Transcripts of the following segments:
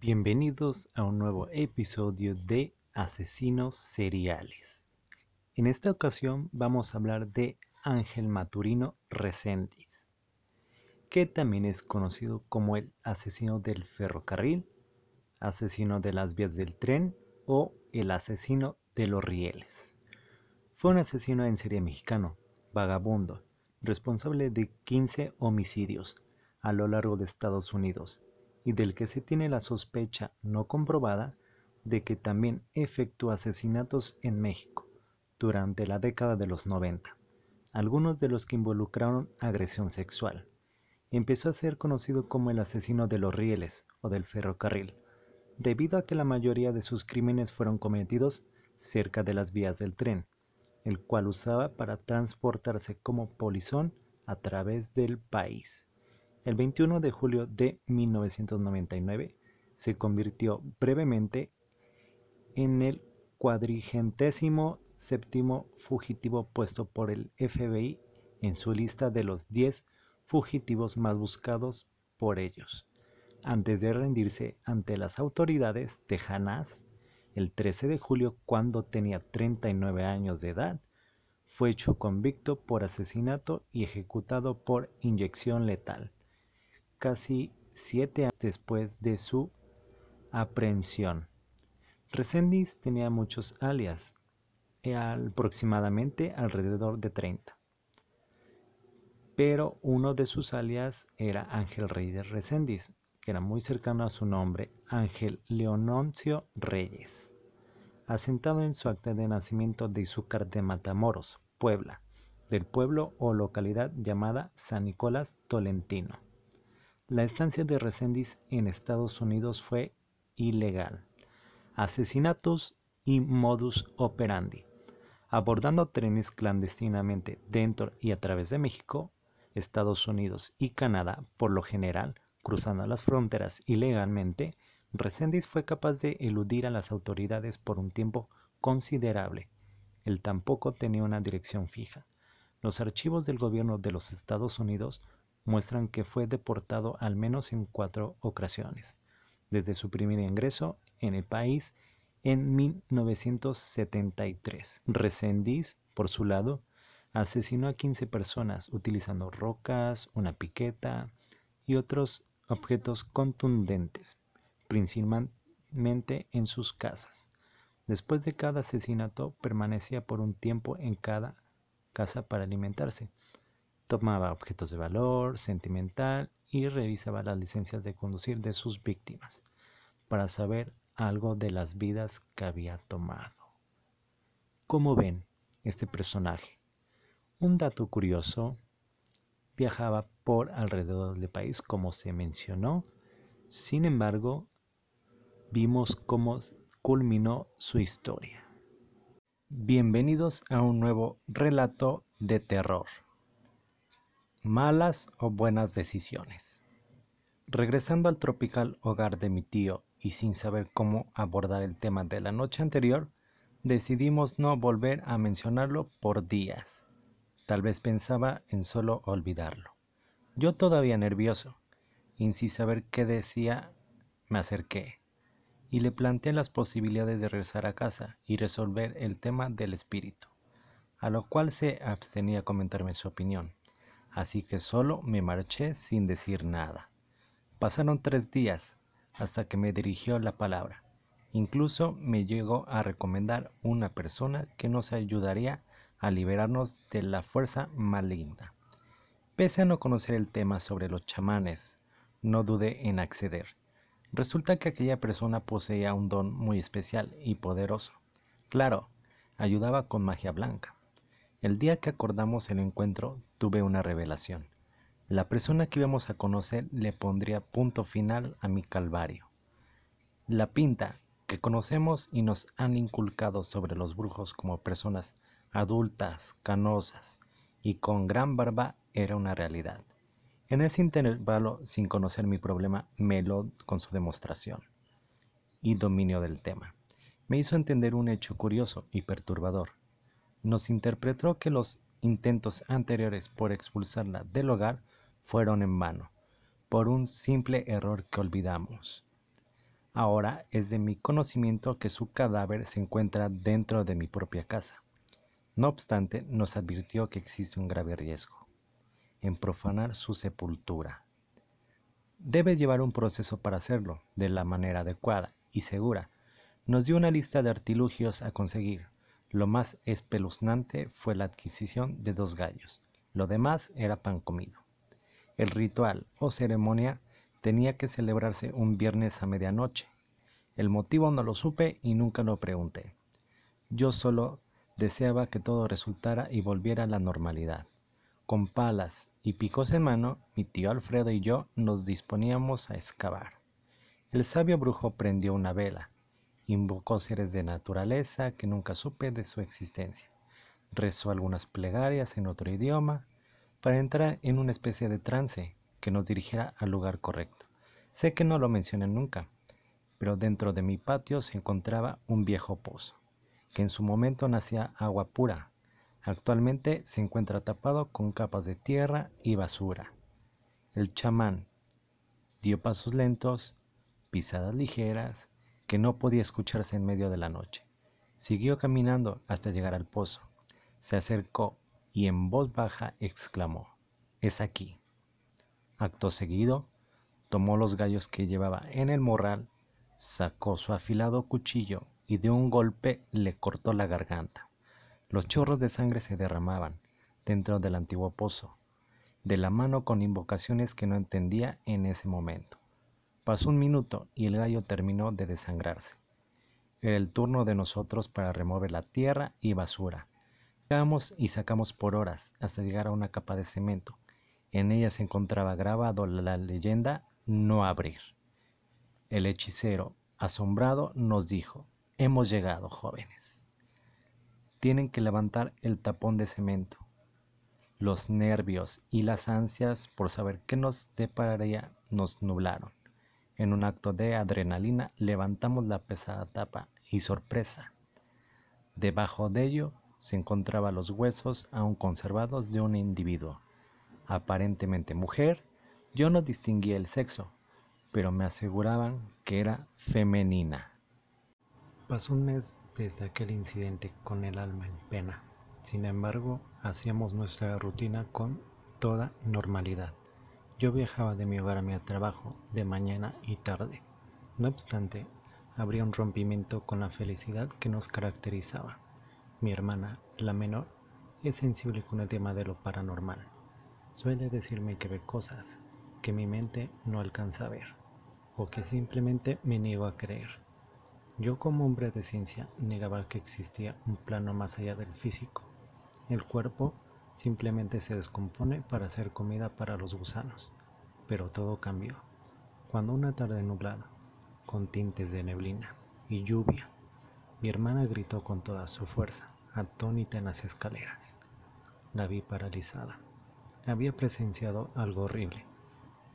Bienvenidos a un nuevo episodio de Asesinos Seriales. En esta ocasión vamos a hablar de Ángel Maturino Reséndiz, que también es conocido como el asesino del ferrocarril, asesino de las vías del tren o el asesino de los rieles. Fue un asesino en serie mexicano, vagabundo, responsable de 15 homicidios a lo largo de Estados Unidos y del que se tiene la sospecha no comprobada de que también efectuó asesinatos en México durante la década de los 90, algunos de los que involucraron agresión sexual. Empezó a ser conocido como el asesino de los rieles o del ferrocarril, debido a que la mayoría de sus crímenes fueron cometidos cerca de las vías del tren, el cual usaba para transportarse como polizón a través del país. El 21 de julio de 1999 se convirtió brevemente en el cuadrigentésimo séptimo fugitivo puesto por el FBI en su lista de los 10 fugitivos más buscados por ellos. Antes de rendirse ante las autoridades tejanas, el 13 de julio, cuando tenía 39 años de edad, fue hecho convicto por asesinato y ejecutado por inyección letal casi siete años después de su aprehensión. Resendiz tenía muchos alias, eh, aproximadamente alrededor de 30. Pero uno de sus alias era Ángel Reyes Resendiz, que era muy cercano a su nombre, Ángel Leononcio Reyes, asentado en su acta de nacimiento de Izúcar de Matamoros, Puebla, del pueblo o localidad llamada San Nicolás Tolentino. La estancia de Resendiz en Estados Unidos fue ilegal. Asesinatos y modus operandi. Abordando trenes clandestinamente dentro y a través de México, Estados Unidos y Canadá, por lo general, cruzando las fronteras ilegalmente, Resendiz fue capaz de eludir a las autoridades por un tiempo considerable. Él tampoco tenía una dirección fija. Los archivos del gobierno de los Estados Unidos muestran que fue deportado al menos en cuatro ocasiones, desde su primer ingreso en el país en 1973. Resendiz, por su lado, asesinó a 15 personas utilizando rocas, una piqueta y otros objetos contundentes, principalmente en sus casas. Después de cada asesinato permanecía por un tiempo en cada casa para alimentarse, tomaba objetos de valor sentimental y revisaba las licencias de conducir de sus víctimas para saber algo de las vidas que había tomado. ¿Cómo ven este personaje? Un dato curioso, viajaba por alrededor del país como se mencionó, sin embargo, vimos cómo culminó su historia. Bienvenidos a un nuevo relato de terror malas o buenas decisiones. Regresando al tropical hogar de mi tío y sin saber cómo abordar el tema de la noche anterior, decidimos no volver a mencionarlo por días. Tal vez pensaba en solo olvidarlo. Yo todavía nervioso, y sin saber qué decía, me acerqué y le planteé las posibilidades de regresar a casa y resolver el tema del espíritu, a lo cual se abstenía a comentarme su opinión así que solo me marché sin decir nada. Pasaron tres días hasta que me dirigió la palabra. Incluso me llegó a recomendar una persona que nos ayudaría a liberarnos de la fuerza maligna. Pese a no conocer el tema sobre los chamanes, no dudé en acceder. Resulta que aquella persona poseía un don muy especial y poderoso. Claro, ayudaba con magia blanca. El día que acordamos el encuentro, tuve una revelación. La persona que íbamos a conocer le pondría punto final a mi calvario. La pinta que conocemos y nos han inculcado sobre los brujos como personas adultas, canosas y con gran barba era una realidad. En ese intervalo, sin conocer mi problema, me lo con su demostración y dominio del tema. Me hizo entender un hecho curioso y perturbador nos interpretó que los intentos anteriores por expulsarla del hogar fueron en vano, por un simple error que olvidamos. Ahora es de mi conocimiento que su cadáver se encuentra dentro de mi propia casa. No obstante, nos advirtió que existe un grave riesgo en profanar su sepultura. Debe llevar un proceso para hacerlo de la manera adecuada y segura. Nos dio una lista de artilugios a conseguir. Lo más espeluznante fue la adquisición de dos gallos. Lo demás era pan comido. El ritual o ceremonia tenía que celebrarse un viernes a medianoche. El motivo no lo supe y nunca lo pregunté. Yo solo deseaba que todo resultara y volviera a la normalidad. Con palas y picos en mano, mi tío Alfredo y yo nos disponíamos a excavar. El sabio brujo prendió una vela, invocó seres de naturaleza que nunca supe de su existencia, rezó algunas plegarias en otro idioma para entrar en una especie de trance que nos dirigiera al lugar correcto. Sé que no lo mencioné nunca, pero dentro de mi patio se encontraba un viejo pozo que en su momento nacía agua pura. Actualmente se encuentra tapado con capas de tierra y basura. El chamán dio pasos lentos, pisadas ligeras, que no podía escucharse en medio de la noche. Siguió caminando hasta llegar al pozo. Se acercó y en voz baja exclamó, Es aquí. Acto seguido, tomó los gallos que llevaba en el morral, sacó su afilado cuchillo y de un golpe le cortó la garganta. Los chorros de sangre se derramaban dentro del antiguo pozo, de la mano con invocaciones que no entendía en ese momento. Pasó un minuto y el gallo terminó de desangrarse. Era el turno de nosotros para remover la tierra y basura. Sacamos y sacamos por horas hasta llegar a una capa de cemento. En ella se encontraba grabado la leyenda no abrir. El hechicero, asombrado, nos dijo, Hemos llegado, jóvenes. Tienen que levantar el tapón de cemento. Los nervios y las ansias por saber qué nos depararía nos nublaron. En un acto de adrenalina levantamos la pesada tapa y sorpresa. Debajo de ello se encontraban los huesos aún conservados de un individuo, aparentemente mujer. Yo no distinguía el sexo, pero me aseguraban que era femenina. Pasó un mes desde aquel incidente con el alma en pena. Sin embargo, hacíamos nuestra rutina con toda normalidad. Yo viajaba de mi hogar a mi trabajo de mañana y tarde. No obstante, habría un rompimiento con la felicidad que nos caracterizaba. Mi hermana, la menor, es sensible con el tema de lo paranormal. Suele decirme que ve cosas que mi mente no alcanza a ver o que simplemente me niego a creer. Yo como hombre de ciencia negaba que existía un plano más allá del físico. El cuerpo simplemente se descompone para hacer comida para los gusanos. Pero todo cambió. Cuando una tarde nublada, con tintes de neblina y lluvia, mi hermana gritó con toda su fuerza, atónita en las escaleras. La vi paralizada. Había presenciado algo horrible.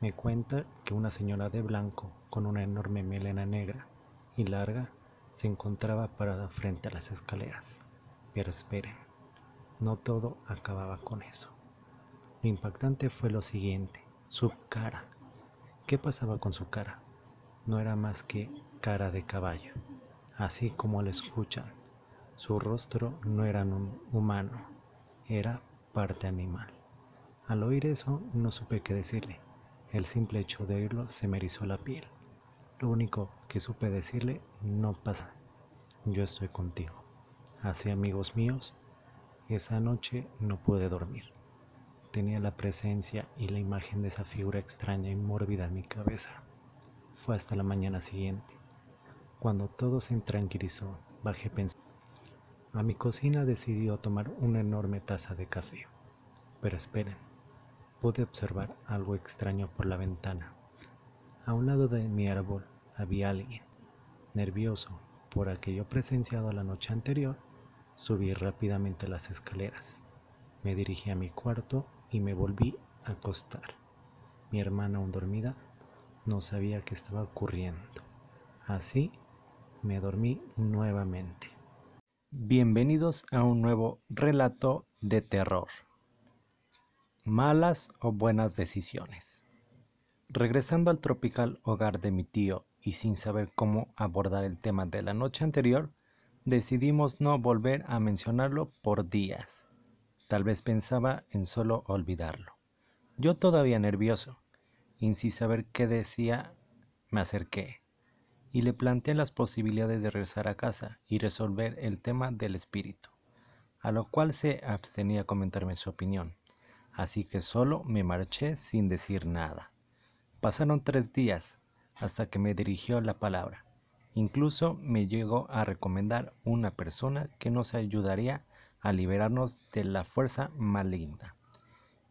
Me cuenta que una señora de blanco, con una enorme melena negra, y larga se encontraba parada frente a las escaleras. Pero esperen, no todo acababa con eso. Lo impactante fue lo siguiente, su cara. ¿Qué pasaba con su cara? No era más que cara de caballo, así como lo escuchan. Su rostro no era un humano, era parte animal. Al oír eso no supe qué decirle. El simple hecho de oírlo se me erizó la piel. Lo único que supe decirle, no pasa, yo estoy contigo. Así amigos míos, esa noche no pude dormir. Tenía la presencia y la imagen de esa figura extraña y mórbida en mi cabeza. Fue hasta la mañana siguiente. Cuando todo se tranquilizó, bajé pensando. A mi cocina decidió tomar una enorme taza de café. Pero esperen, pude observar algo extraño por la ventana. A un lado de mi árbol había alguien, nervioso por aquello presenciado la noche anterior, subí rápidamente las escaleras. Me dirigí a mi cuarto y me volví a acostar. Mi hermana, aún dormida, no sabía qué estaba ocurriendo. Así me dormí nuevamente. Bienvenidos a un nuevo relato de terror. Malas o buenas decisiones. Regresando al tropical hogar de mi tío y sin saber cómo abordar el tema de la noche anterior, decidimos no volver a mencionarlo por días. Tal vez pensaba en solo olvidarlo. Yo todavía nervioso, y sin saber qué decía, me acerqué y le planteé las posibilidades de regresar a casa y resolver el tema del espíritu, a lo cual se abstenía a comentarme su opinión, así que solo me marché sin decir nada. Pasaron tres días hasta que me dirigió la palabra. Incluso me llegó a recomendar una persona que nos ayudaría a liberarnos de la fuerza maligna.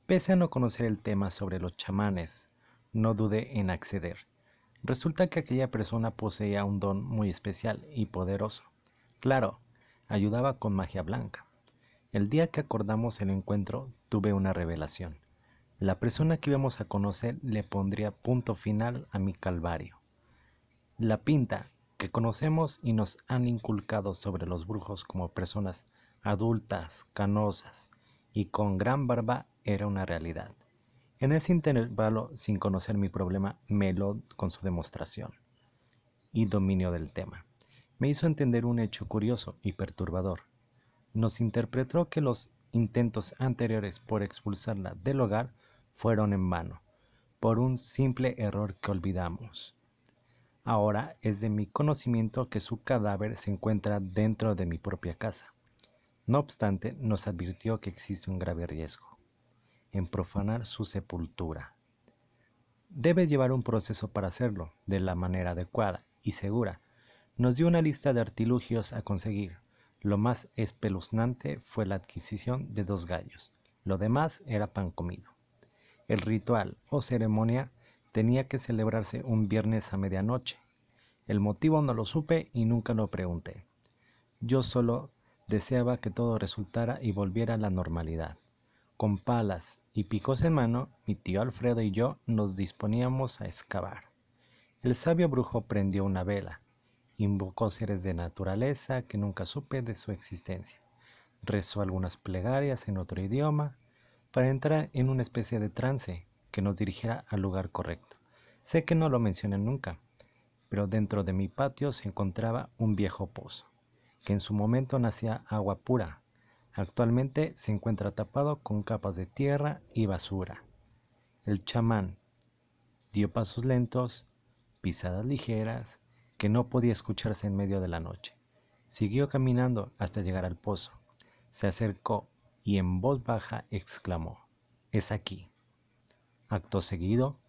Pese a no conocer el tema sobre los chamanes, no dudé en acceder Resulta que aquella persona poseía un don muy especial y poderoso. Claro, ayudaba con magia blanca. El día que acordamos el encuentro, tuve una revelación. La persona que íbamos a conocer le pondría punto final a mi calvario. La pinta que conocemos y nos han inculcado sobre los brujos como personas adultas, canosas y con gran barba era una realidad. En ese intervalo, sin conocer mi problema, Melo, con su demostración y dominio del tema, me hizo entender un hecho curioso y perturbador. Nos interpretó que los intentos anteriores por expulsarla del hogar fueron en vano, por un simple error que olvidamos. Ahora es de mi conocimiento que su cadáver se encuentra dentro de mi propia casa. No obstante, nos advirtió que existe un grave riesgo en profanar su sepultura. Debe llevar un proceso para hacerlo de la manera adecuada y segura. Nos dio una lista de artilugios a conseguir. Lo más espeluznante fue la adquisición de dos gallos. Lo demás era pan comido. El ritual o ceremonia tenía que celebrarse un viernes a medianoche. El motivo no lo supe y nunca lo pregunté. Yo solo deseaba que todo resultara y volviera a la normalidad. Con palas y picos en mano, mi tío Alfredo y yo nos disponíamos a excavar. El sabio brujo prendió una vela, invocó seres de naturaleza que nunca supe de su existencia, rezó algunas plegarias en otro idioma para entrar en una especie de trance que nos dirigiera al lugar correcto. Sé que no lo mencioné nunca, pero dentro de mi patio se encontraba un viejo pozo, que en su momento nacía agua pura, Actualmente se encuentra tapado con capas de tierra y basura. El chamán dio pasos lentos, pisadas ligeras, que no podía escucharse en medio de la noche. Siguió caminando hasta llegar al pozo. Se acercó y en voz baja exclamó, Es aquí. Acto seguido,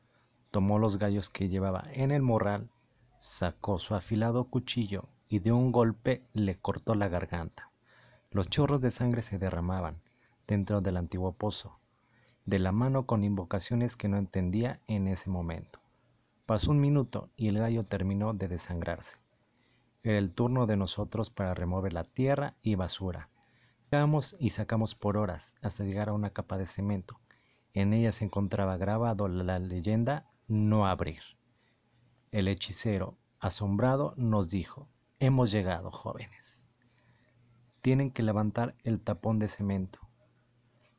tomó los gallos que llevaba en el morral, sacó su afilado cuchillo y de un golpe le cortó la garganta. Los chorros de sangre se derramaban dentro del antiguo pozo, de la mano con invocaciones que no entendía en ese momento. Pasó un minuto y el gallo terminó de desangrarse. Era el turno de nosotros para remover la tierra y basura. Sacamos y sacamos por horas hasta llegar a una capa de cemento. En ella se encontraba grabado la leyenda no abrir. El hechicero, asombrado, nos dijo, hemos llegado, jóvenes tienen que levantar el tapón de cemento.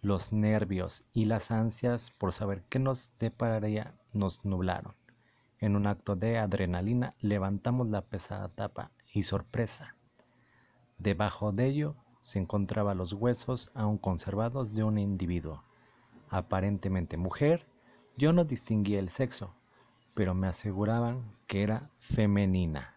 Los nervios y las ansias por saber qué nos depararía nos nublaron. En un acto de adrenalina levantamos la pesada tapa y sorpresa. Debajo de ello se encontraban los huesos aún conservados de un individuo, aparentemente mujer. Yo no distinguía el sexo, pero me aseguraban que era femenina.